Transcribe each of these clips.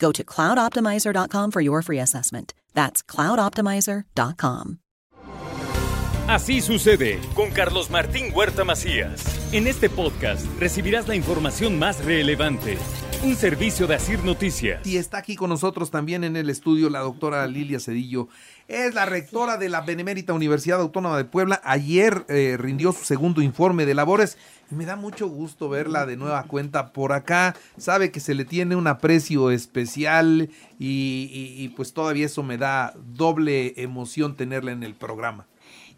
Go to cloudoptimizer.com for your free assessment. That's cloudoptimizer.com. Así sucede con Carlos Martín Huerta Macías. En este podcast recibirás la información más relevante. Un servicio de Asir Noticias. Y está aquí con nosotros también en el estudio la doctora Lilia Cedillo. Es la rectora de la Benemérita Universidad Autónoma de Puebla. Ayer eh, rindió su segundo informe de labores. Me da mucho gusto verla de nueva cuenta por acá. Sabe que se le tiene un aprecio especial y, y, y pues todavía eso me da doble emoción tenerla en el programa.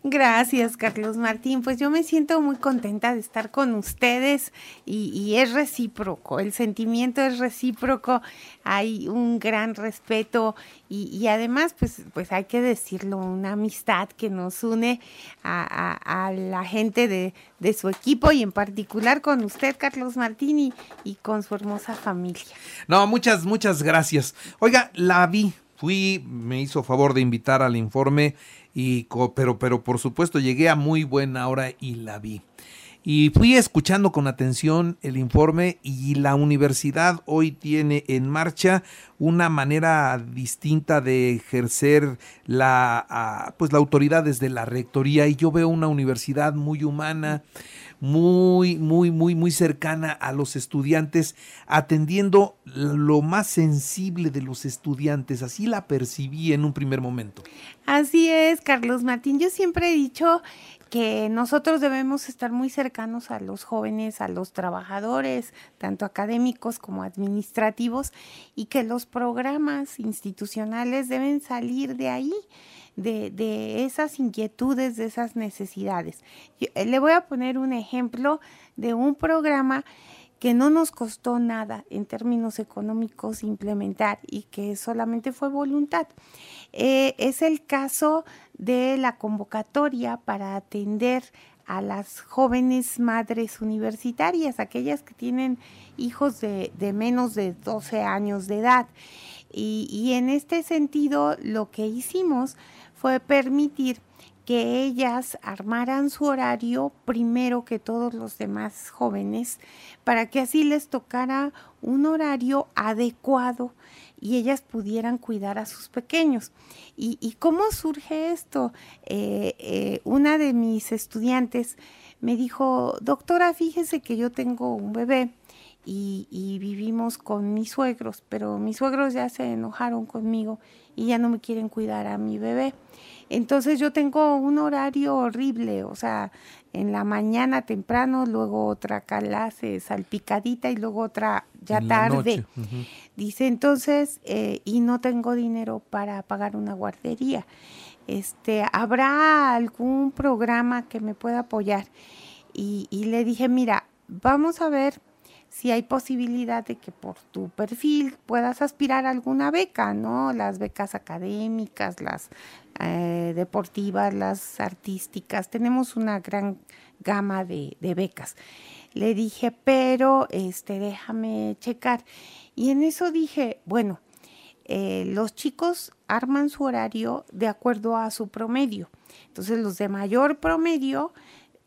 Gracias, Carlos Martín. Pues yo me siento muy contenta de estar con ustedes y, es recíproco, el sentimiento es recíproco, hay un gran respeto y, además, pues, pues hay que decirlo, una amistad que nos une a, la gente de, de, su equipo y en particular con usted, Carlos Martín, y, y con su hermosa familia. No, muchas, muchas gracias. Oiga, la vi, fui, me hizo favor de invitar al informe y pero pero por supuesto llegué a muy buena hora y la vi. Y fui escuchando con atención el informe y la universidad hoy tiene en marcha una manera distinta de ejercer la pues la autoridad desde la rectoría y yo veo una universidad muy humana, muy, muy, muy, muy cercana a los estudiantes, atendiendo lo más sensible de los estudiantes. Así la percibí en un primer momento. Así es, Carlos Martín. Yo siempre he dicho que nosotros debemos estar muy cercanos a los jóvenes, a los trabajadores, tanto académicos como administrativos, y que los programas institucionales deben salir de ahí de, de esas inquietudes, de esas necesidades. Yo, eh, le voy a poner un ejemplo de un programa que no nos costó nada en términos económicos implementar y que solamente fue voluntad. Eh, es el caso de la convocatoria para atender a las jóvenes madres universitarias, aquellas que tienen hijos de, de menos de 12 años de edad. Y, y en este sentido, lo que hicimos fue permitir que ellas armaran su horario primero que todos los demás jóvenes para que así les tocara un horario adecuado y ellas pudieran cuidar a sus pequeños. ¿Y, y cómo surge esto? Eh, eh, una de mis estudiantes me dijo, doctora, fíjese que yo tengo un bebé y, y, vivimos con mis suegros, pero mis suegros ya se enojaron conmigo y ya no me quieren cuidar a mi bebé. Entonces yo tengo un horario horrible, o sea, en la mañana temprano, luego otra clase salpicadita y luego otra ya en tarde. Uh -huh. Dice entonces, eh, y no tengo dinero para pagar una guardería. Este, ¿habrá algún programa que me pueda apoyar? Y, y le dije, mira, vamos a ver si hay posibilidad de que por tu perfil puedas aspirar a alguna beca, ¿no? Las becas académicas, las eh, deportivas, las artísticas, tenemos una gran gama de, becas. Le dije, pero este, déjame checar. Y en eso dije, bueno, eh, los chicos arman su horario de acuerdo a su promedio. Entonces los de mayor promedio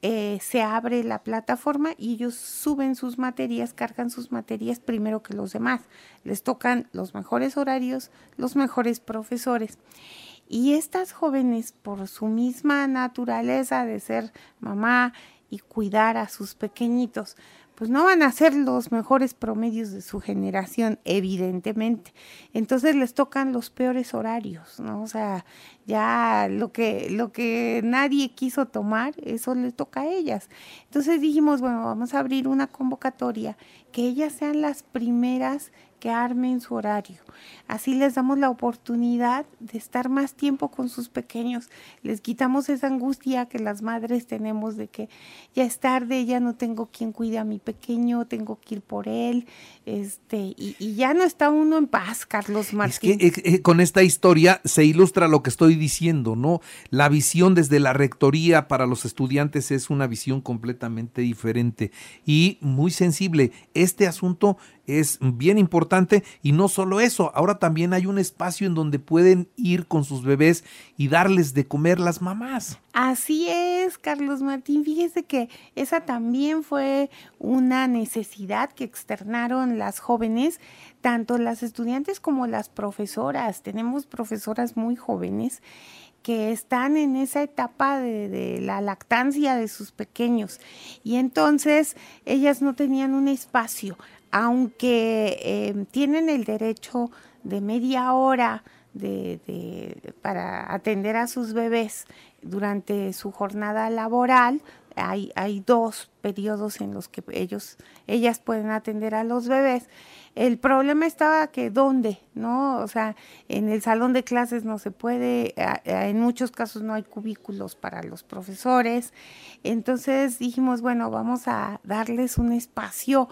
eh, se abre la plataforma y ellos suben sus materias, cargan sus materias primero que los demás. Les tocan los mejores horarios, los mejores profesores. Y estas jóvenes, por su misma naturaleza de ser mamá y cuidar a sus pequeñitos, pues no van a ser los mejores promedios de su generación, evidentemente. Entonces les tocan los peores horarios, ¿no? O sea, ya lo que, lo que nadie quiso tomar, eso les toca a ellas. Entonces dijimos, bueno, vamos a abrir una convocatoria, que ellas sean las primeras que armen su horario. Así les damos la oportunidad de estar más tiempo con sus pequeños. Les quitamos esa angustia que las madres tenemos de que ya es tarde, ya no tengo quien cuide a mi pequeño, tengo que ir por él. Este, y, ya no está uno en paz, Carlos Martín. Es que eh, eh, con esta historia se ilustra lo que estoy diciendo, ¿no? La visión desde la rectoría para los estudiantes es una visión completamente diferente y muy sensible. Este asunto es bien importante y no solo eso, ahora también hay un espacio en donde pueden ir con sus bebés y darles de comer las mamás. Así es, Carlos Martín. Fíjese que esa también fue una necesidad que externaron las jóvenes, tanto las estudiantes como las profesoras. Tenemos profesoras muy jóvenes que están en esa etapa de, la lactancia de sus pequeños y entonces ellas no tenían un espacio aunque em, tienen el derecho de media hora de, para atender a sus bebés durante su jornada laboral, hay, hay dos periodos en los que ellos, ellas pueden atender a los bebés. El problema estaba que dónde, ¿no? O sea, en el salón de clases no se puede, en muchos casos no hay cubículos para los profesores. Entonces dijimos, bueno, vamos a darles un espacio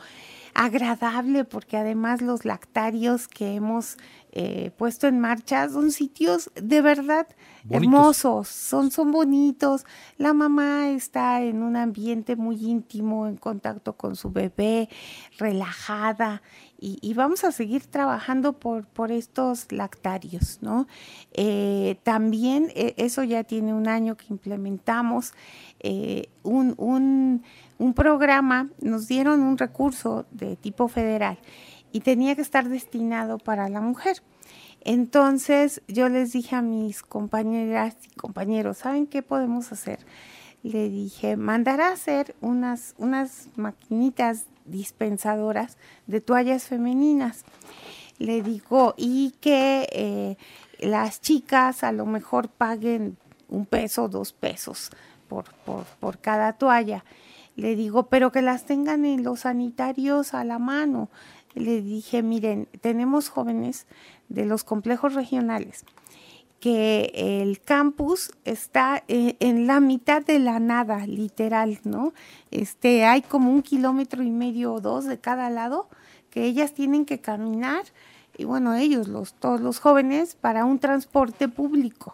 agradable porque además los lactarios que hemos eh, puesto en marcha son sitios de verdad hermosos, son, son bonitos. La mamá está en un ambiente muy íntimo, en contacto con su bebé, relajada. Y, vamos a seguir trabajando por, por estos lactarios, ¿no? Eh, también eh, eso ya tiene un año que implementamos un, un un programa, nos dieron un recurso de tipo federal y tenía que estar destinado para la mujer. Entonces yo les dije a mis compañeras y compañeros, ¿saben qué podemos hacer? Le dije, mandar a hacer unas, unas maquinitas dispensadoras de toallas femeninas. Le digo, y que eh, las chicas a lo mejor paguen un peso, dos pesos por, por, por cada toalla le digo, pero que las tengan en los sanitarios a la mano. Le dije, miren, tenemos jóvenes de los complejos regionales que el campus está eh, en la mitad de la nada, literal, ¿no? Este, hay como un kilómetro y medio o dos de cada lado que ellas tienen que caminar y bueno, ellos, los, todos los jóvenes, para un transporte público,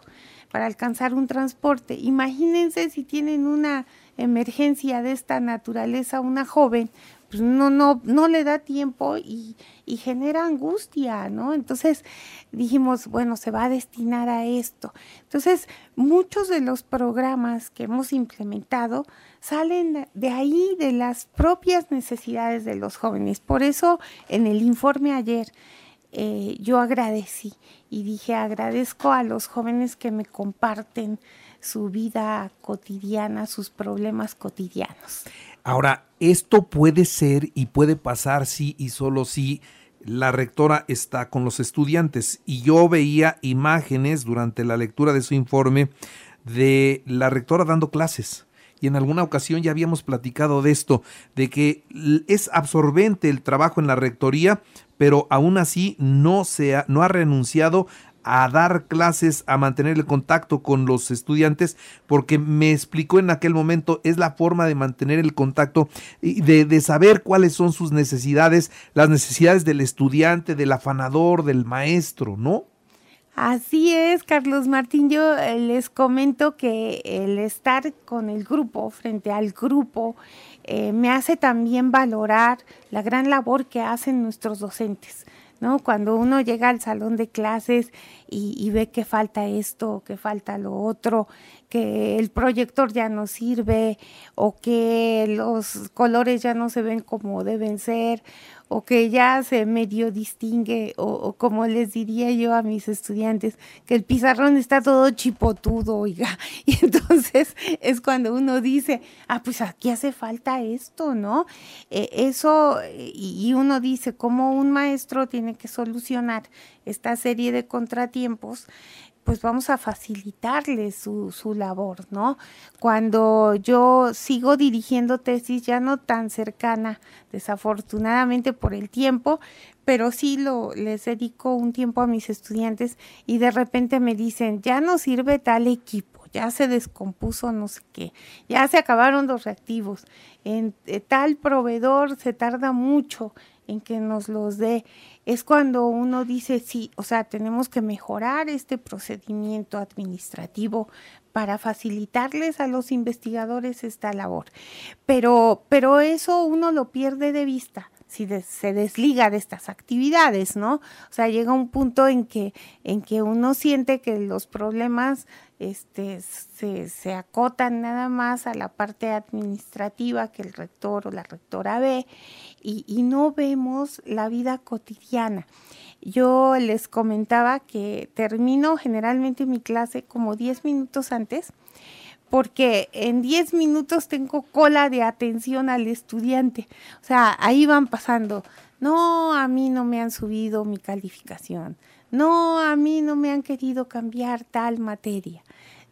para alcanzar un transporte. Imagínense si tienen una emergencia de esta naturaleza una joven, pues no, no, no le da tiempo y, genera angustia, ¿no? Entonces dijimos, bueno, se va a destinar a esto. Entonces, muchos de los programas que hemos implementado salen de ahí, de las propias necesidades de los jóvenes. Por eso, en el informe ayer, eh, yo agradecí y dije, agradezco a los jóvenes que me comparten su vida cotidiana, sus problemas cotidianos. Ahora, esto puede ser y puede pasar sí y solo si la rectora está con los estudiantes. Y yo veía imágenes durante la lectura de su informe de la rectora dando clases. Y en alguna ocasión ya habíamos platicado de esto, de que es absorbente el trabajo en la rectoría, pero aún así no, se ha, no ha renunciado a dar clases, a mantener el contacto con los estudiantes, porque me explicó en aquel momento, es la forma de mantener el contacto y de, de, saber cuáles son sus necesidades, las necesidades del estudiante, del afanador, del maestro, ¿no? Así es, Carlos Martín. Yo eh, les comento que el estar con el grupo, frente al grupo, eh, me hace también valorar la gran labor que hacen nuestros docentes. ¿No? Cuando uno llega al salón de clases y, ve que falta esto, que falta lo otro, que el proyector ya no sirve o que los colores ya no se ven como deben ser o que ya se medio distingue, o, como les diría yo a mis estudiantes, que el pizarrón está todo chipotudo, oiga. Y entonces es cuando uno dice, ah, pues aquí hace falta esto, ¿no? Eh, eso, y uno dice, cómo un maestro tiene que solucionar esta serie de contratiempos pues vamos a facilitarle su, su, labor, ¿no? Cuando yo sigo dirigiendo tesis ya no tan cercana, desafortunadamente por el tiempo, pero sí lo les dedico un tiempo a mis estudiantes y de repente me dicen, ya no sirve tal equipo, ya se descompuso no sé qué, ya se acabaron los reactivos, en eh, tal proveedor se tarda mucho en que nos los dé es cuando uno dice, sí, o sea, tenemos que mejorar este procedimiento administrativo para facilitarles a los investigadores esta labor. Pero, pero eso uno lo pierde de vista si se desliga de estas actividades, ¿no? O sea, llega un punto en que, en que uno siente que los problemas este, se, acotan nada más a la parte administrativa que el rector o la rectora ve y, y no vemos la vida cotidiana. Yo les comentaba que termino generalmente mi clase como 10 minutos antes porque en 10 minutos tengo cola de atención al estudiante. O sea, ahí van pasando, no, a mí no me han subido mi calificación, no, a mí no me han querido cambiar tal materia.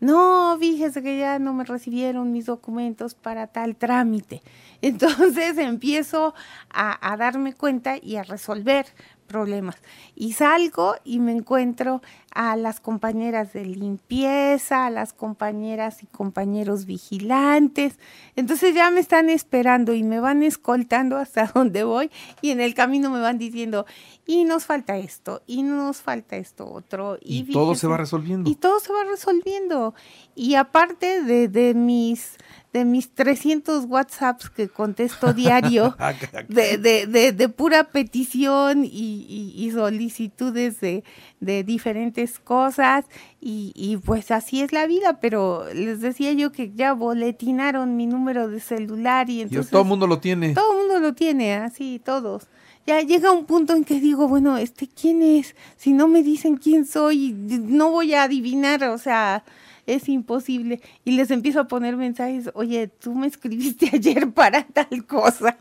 No, fíjese que ya no me recibieron mis documentos para tal trámite. Entonces empiezo a, a darme cuenta y a resolver problemas. Y salgo y me encuentro a las compañeras de limpieza, a las compañeras y compañeros vigilantes. Entonces ya me están esperando y me van escoltando hasta donde voy y en el camino me van diciendo, y nos falta esto, y nos falta esto otro. Y, todo se va resolviendo. Y todo se va resolviendo. Y aparte de, de mis de mis 300 WhatsApps que contesto diario, ah, de, de, de, pura petición y, y, solicitudes de, diferentes cosas, y, y, pues así es la vida, pero les decía yo que ya boletinaron mi número de celular y entonces... todo el mundo lo tiene. Todo el mundo lo tiene, así, todos. Ya llega un punto en que digo, bueno, este, ¿quién es? Si no me dicen quién soy, no voy a adivinar, o sea, es imposible. Y les empiezo a poner mensajes, oye, tú me escribiste ayer para tal cosa.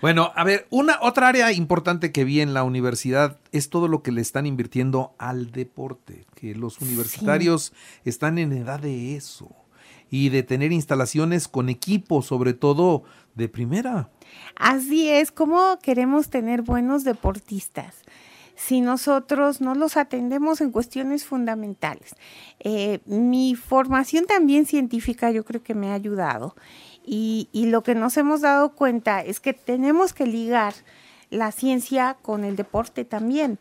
Bueno, a ver, una otra área importante que vi en la universidad es todo lo que le están invirtiendo al deporte, que los universitarios están en edad de eso y de tener instalaciones con equipo, sobre todo de primera. Así es, como queremos tener buenos deportistas si nosotros no los atendemos en cuestiones fundamentales. Eh, mi formación también científica yo creo que me ha ayudado y, lo que nos hemos dado cuenta es que tenemos que ligar la ciencia con el deporte también,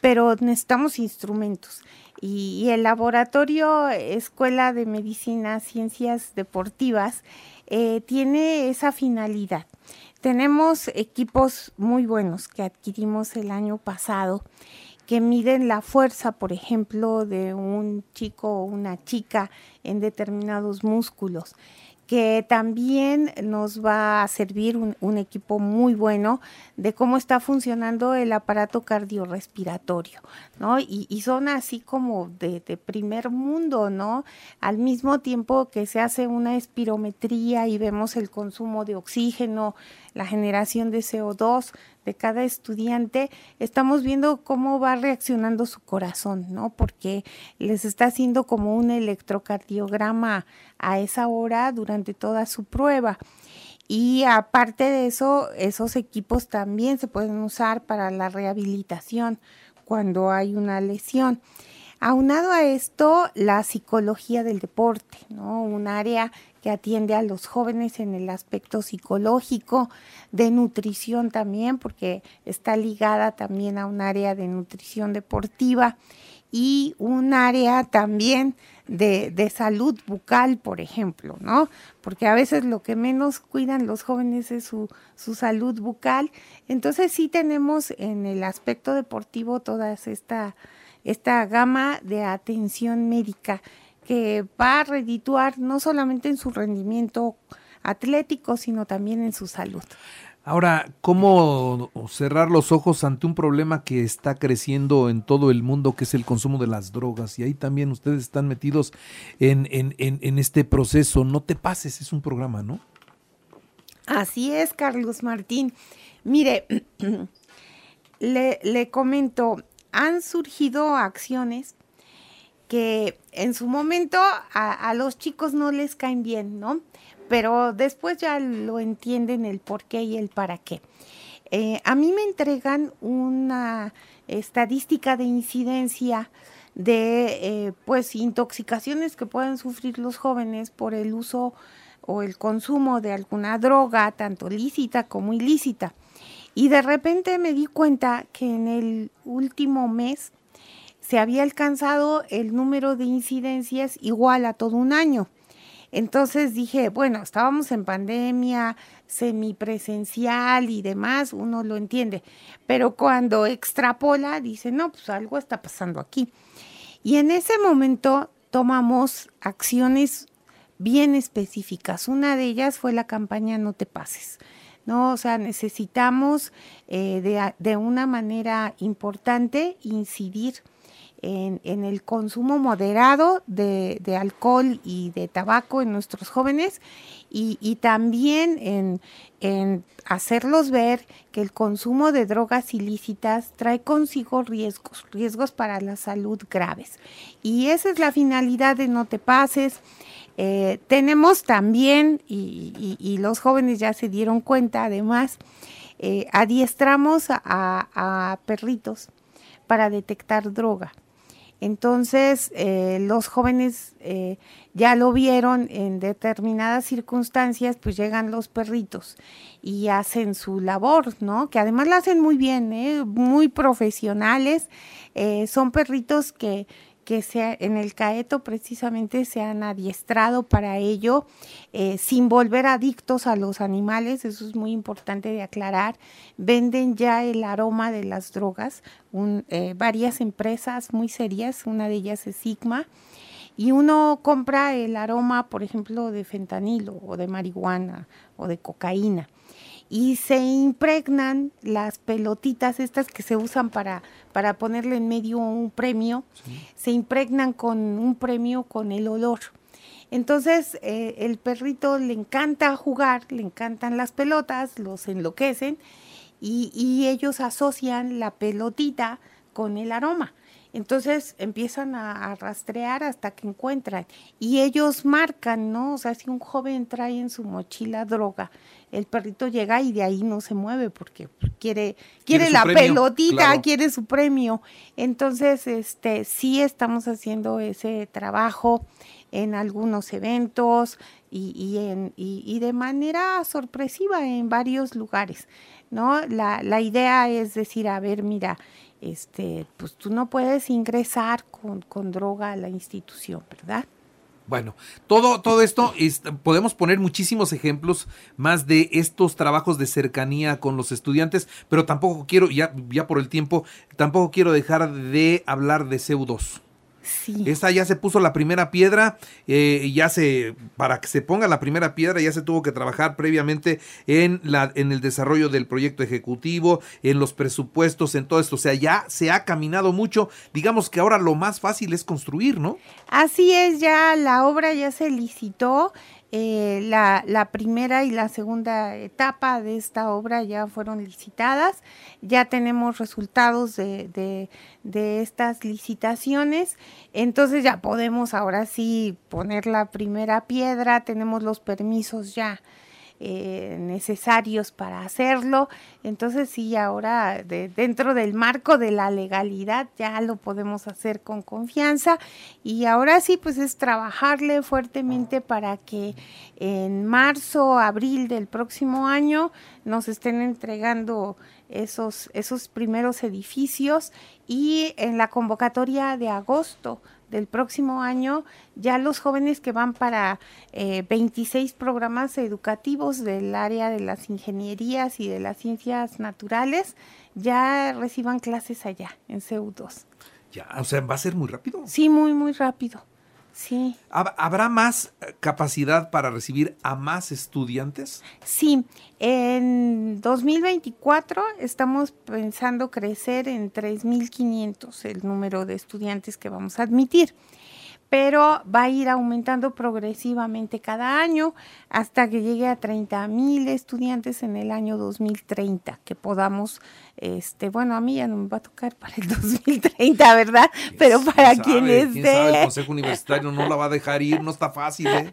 pero necesitamos instrumentos. Y, el laboratorio Escuela de Medicina, Ciencias Deportivas, eh, tiene esa finalidad. Tenemos equipos muy buenos que adquirimos el año pasado que miden la fuerza, por ejemplo, de un chico o una chica en determinados músculos que también nos va a servir un, equipo muy bueno de cómo está funcionando el aparato cardiorrespiratorio, ¿no? Y, son así como de, de, primer mundo, ¿no? Al mismo tiempo que se hace una espirometría y vemos el consumo de oxígeno, la generación de CO2 de cada estudiante, estamos viendo cómo va reaccionando su corazón, ¿no? Porque les está haciendo como un electrocardiograma a esa hora durante toda su prueba. Y aparte de eso, esos equipos también se pueden usar para la rehabilitación cuando hay una lesión. Aunado a esto, la psicología del deporte, ¿no? Un área que atiende a los jóvenes en el aspecto psicológico, de nutrición también, porque está ligada también a un área de nutrición deportiva y un área también de, de, salud bucal, por ejemplo, ¿no? Porque a veces lo que menos cuidan los jóvenes es su, su salud bucal. Entonces sí tenemos en el aspecto deportivo toda esta, esta gama de atención médica que va a redituar no solamente en su rendimiento atlético, sino también en su salud. Ahora, ¿cómo cerrar los ojos ante un problema que está creciendo en todo el mundo, que es el consumo de las drogas? Y ahí también ustedes están metidos en, en, en, este proceso. No te pases, es un programa, ¿no? Así es, Carlos Martín. Mire, le, le comento, han surgido acciones que en su momento a, los chicos no les caen bien, ¿no? pero después ya lo entienden el por qué y el para qué. Eh, a mí me entregan una estadística de incidencia de eh, pues intoxicaciones que pueden sufrir los jóvenes por el uso o el consumo de alguna droga, tanto lícita como ilícita. Y de repente me di cuenta que en el último mes se había alcanzado el número de incidencias igual a todo un año. Entonces dije, bueno, estábamos en pandemia, semipresencial y demás, uno lo entiende, pero cuando extrapola, dice, no, pues algo está pasando aquí. Y en ese momento tomamos acciones bien específicas. Una de ellas fue la campaña No te pases. ¿no? O sea, necesitamos eh, de, de, una manera importante incidir en, el consumo moderado de, alcohol y de tabaco en nuestros jóvenes y, también en, hacerlos ver que el consumo de drogas ilícitas trae consigo riesgos, riesgos para la salud graves. Y esa es la finalidad de No Te Pases. Eh, tenemos también, y, los jóvenes ya se dieron cuenta además, eh, adiestramos a perritos para detectar droga. Entonces, eh, los jóvenes eh, ya lo vieron en determinadas circunstancias, pues llegan los perritos y hacen su labor, ¿no? Que además la hacen muy bien, ¿eh? muy profesionales. son perritos que que sea, en el CAETO precisamente se han adiestrado para ello, eh, sin volver adictos a los animales, eso es muy importante de aclarar. Venden ya el aroma de las drogas, eh, varias empresas muy serias, una de ellas es Sigma, y uno compra el aroma, por ejemplo, de fentanilo o de marihuana o de cocaína y se impregnan las pelotitas estas que se usan para, para ponerle en medio un premio, se impregnan con un premio con el olor. Entonces eh, el perrito le encanta jugar, le encantan las pelotas, los enloquecen y, y ellos asocian la pelotita con el aroma. Entonces empiezan a, rastrear hasta que encuentran y ellos marcan, ¿no? O sea, si un joven trae en su mochila droga, el perrito llega y de ahí no se mueve porque quiere quiere, la pelotita, quiere su premio. Entonces, este sí estamos haciendo ese trabajo en algunos eventos y, y, en, y, de manera sorpresiva en varios lugares, ¿no? La, la idea es decir, a ver, mira, este, pues tú no puedes ingresar con, con droga a la institución, ¿verdad? Bueno, todo, todo esto, podemos poner muchísimos ejemplos más de estos trabajos de cercanía con los estudiantes, pero tampoco quiero, ya, ya por el tiempo, tampoco quiero dejar de hablar de CEU2. Sí. Esta ya se puso la primera piedra, eh, ya se, para que se ponga la primera piedra ya se tuvo que trabajar previamente en, la, en el desarrollo del proyecto ejecutivo, en los presupuestos, en todo esto. O sea, ya se ha caminado mucho. Digamos que ahora lo más fácil es construir, ¿no? Así es, ya la obra ya se licitó. Eh, la, primera y la segunda etapa de esta obra ya fueron licitadas, ya tenemos resultados de, de, estas licitaciones, entonces ya podemos ahora sí poner la primera piedra, tenemos los permisos ya eh, necesarios para hacerlo. Entonces sí, ahora de, dentro del marco de la legalidad ya lo podemos hacer con confianza y ahora sí, pues es trabajarle fuertemente para que en marzo, abril del próximo año nos estén entregando esos, esos primeros edificios y en la convocatoria de agosto del próximo año, ya los jóvenes que van para 26 eh, programas educativos del área de las ingenierías y de las ciencias naturales, ya reciban clases allá, en CEU2. Ya, o sea, ¿va a ser muy rápido? Sí, muy, muy rápido. Sí. ¿Habrá más eh, capacidad para recibir a más estudiantes? Sí, en 2024 estamos pensando crecer en 3.500 el número de estudiantes que vamos a admitir pero va a ir aumentando progresivamente cada año hasta que llegue a 30 mil estudiantes en el año 2030, que podamos, este, bueno, a mí ya no me va a tocar para el 2030, ¿verdad? Pero para quien esté. el Consejo Universitario no la va a dejar ir, no está fácil, ¿eh?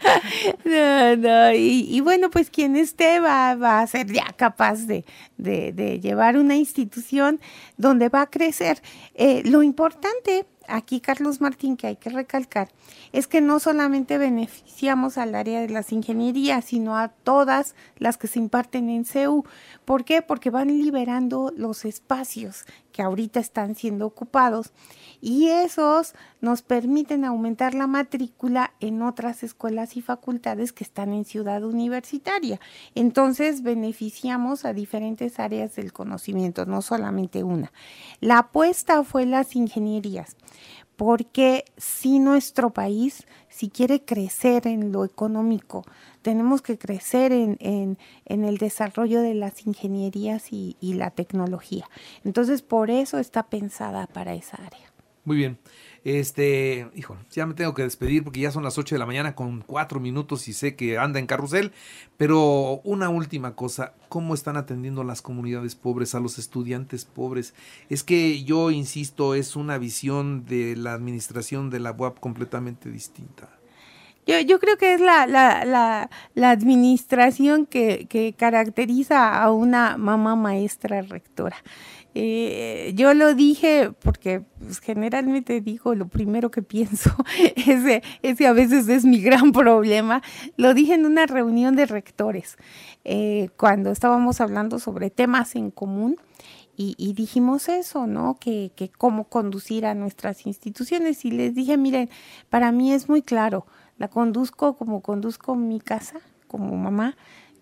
No, no, y, bueno, pues quien esté va, va a ser ya capaz de, de, llevar una institución donde va a crecer. Eh, lo importante aquí, Carlos Martín, que hay que recalcar, es que no solamente beneficiamos al área de las ingenierías, sino a todas las que se imparten en CEU. ¿Por qué? Porque van liberando los espacios que ahorita están siendo ocupados y esos nos permiten aumentar la matrícula en otras escuelas y facultades que están en ciudad universitaria. Entonces beneficiamos a diferentes áreas del conocimiento, no solamente una. La apuesta fue las ingenierías porque si nuestro país, si quiere crecer en lo económico, tenemos que crecer en, en, el desarrollo de las ingenierías y, y la tecnología. Entonces, por eso está pensada para esa área. Muy bien. Este, hijo, ya me tengo que despedir porque ya son las 8 de la mañana con 4 minutos y sé que anda en carrusel. Pero una última cosa, ¿cómo están atendiendo las comunidades pobres, a los estudiantes pobres? Es que yo insisto, es una visión de la administración de la UAP completamente distinta. Yo, yo creo que es la, la, la, la administración que, que caracteriza a una mamá maestra rectora. Eh, yo lo dije porque pues, generalmente digo lo primero que pienso, ese, ese a veces es mi gran problema. Lo dije en una reunión de rectores, eh, cuando estábamos hablando sobre temas en común. Y, dijimos eso, ¿no? Que, que cómo conducir a nuestras instituciones. Y les dije, miren, para mí es muy claro, la conduzco como conduzco mi casa, como mamá,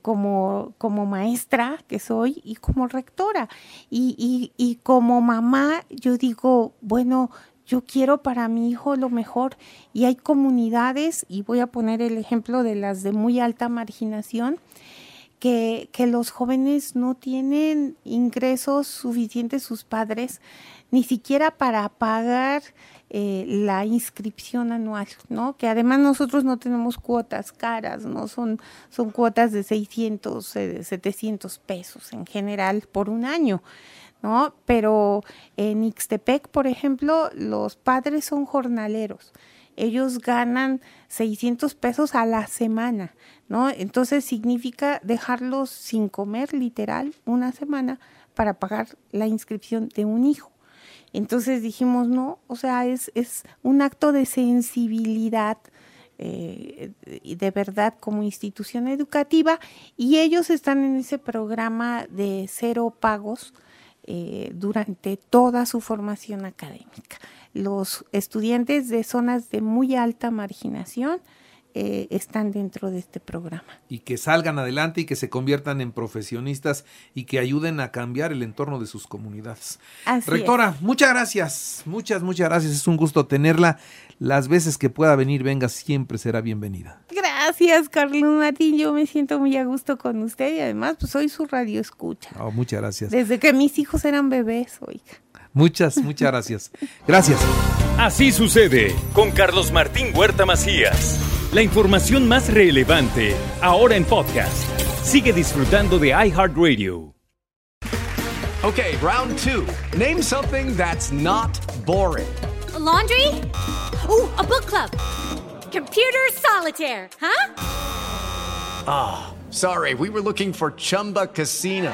como, como maestra que soy y como rectora. Y, y, como mamá, yo digo, bueno, yo quiero para mi hijo lo mejor y hay comunidades, y voy a poner el ejemplo de las de muy alta marginación, que, que los jóvenes no tienen ingresos suficientes sus padres, ni siquiera para pagar eh, la inscripción anual, ¿no? Que además nosotros no tenemos cuotas caras, ¿no? Son, son cuotas de 600, 700 pesos en general por un año. ¿no? Pero en Ixtepec, por ejemplo, los padres son jornaleros. Ellos ganan 600 pesos a la semana, ¿no? Entonces significa dejarlos sin comer literal una semana para pagar la inscripción de un hijo. Entonces dijimos, no, o sea, es, es un acto de sensibilidad. Eh, de verdad como institución educativa y ellos están en ese programa de cero pagos eh, durante toda su formación académica. Los estudiantes de zonas de muy alta marginación eh, están dentro de este programa. Y que salgan adelante y que se conviertan en profesionistas y que ayuden a cambiar el entorno de sus comunidades. Rectora, muchas gracias, muchas, muchas gracias. Es un gusto tenerla. Las veces que pueda venir, venga, siempre será bienvenida. Gracias, Carlos Martín. Yo me siento muy a gusto con usted y además, pues soy su radio escucha. Oh, muchas gracias. Desde que mis hijos eran bebés, oiga. Muchas, muchas gracias. Gracias. Así sucede con Carlos Martín Huerta Macías. La información más relevante, ahora en podcast. Sigue disfrutando de iHeartRadio. Okay, round two. Name something that's not boring. laundry? Ooh, a book club. Computer solitaire, huh? Ah, oh, sorry, we were looking for Chumba Casino.